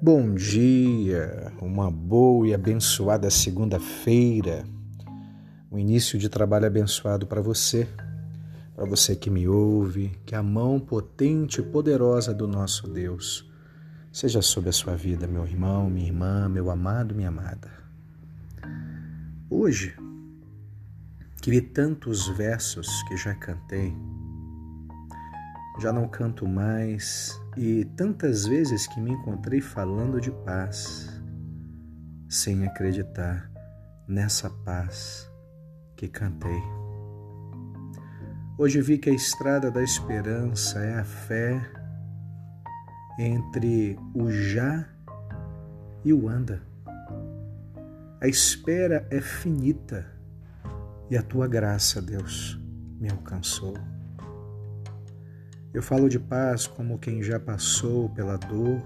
Bom dia, uma boa e abençoada segunda-feira, um início de trabalho abençoado para você, para você que me ouve, que a mão potente e poderosa do nosso Deus seja sobre a sua vida, meu irmão, minha irmã, meu amado, minha amada. Hoje, que vi tantos versos que já cantei, já não canto mais e tantas vezes que me encontrei falando de paz, sem acreditar nessa paz que cantei. Hoje vi que a estrada da esperança é a fé entre o já e o anda. A espera é finita e a tua graça, Deus, me alcançou. Eu falo de paz como quem já passou pela dor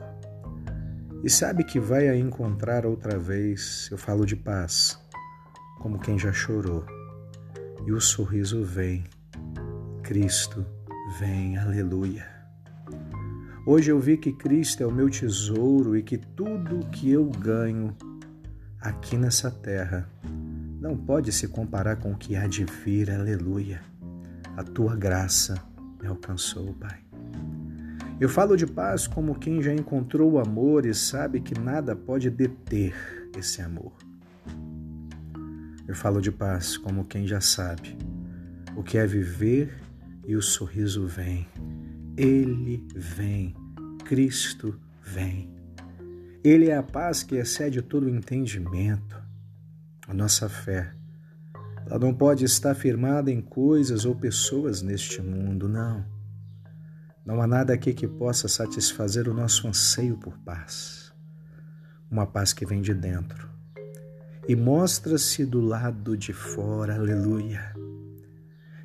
e sabe que vai a encontrar outra vez. Eu falo de paz como quem já chorou e o sorriso vem. Cristo vem, aleluia. Hoje eu vi que Cristo é o meu tesouro e que tudo que eu ganho aqui nessa terra não pode se comparar com o que há de vir, aleluia. A tua graça me alcançou, Pai. Eu falo de paz como quem já encontrou o amor e sabe que nada pode deter esse amor. Eu falo de paz como quem já sabe o que é viver e o sorriso vem. Ele vem, Cristo vem. Ele é a paz que excede todo o entendimento. A nossa fé ela não pode estar firmada em coisas ou pessoas neste mundo, não. Não há nada aqui que possa satisfazer o nosso anseio por paz. Uma paz que vem de dentro e mostra-se do lado de fora, aleluia.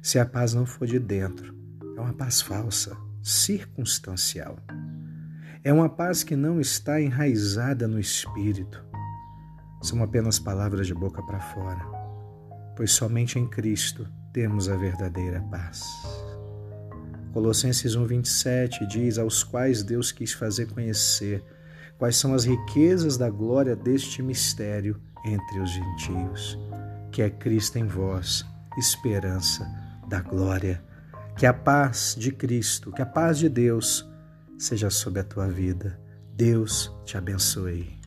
Se a paz não for de dentro, é uma paz falsa, circunstancial. É uma paz que não está enraizada no espírito. São apenas palavras de boca para fora pois somente em Cristo temos a verdadeira paz. Colossenses 1:27 diz: aos quais Deus quis fazer conhecer quais são as riquezas da glória deste mistério entre os gentios, que é Cristo em vós, esperança da glória. Que a paz de Cristo, que a paz de Deus seja sobre a tua vida. Deus te abençoe.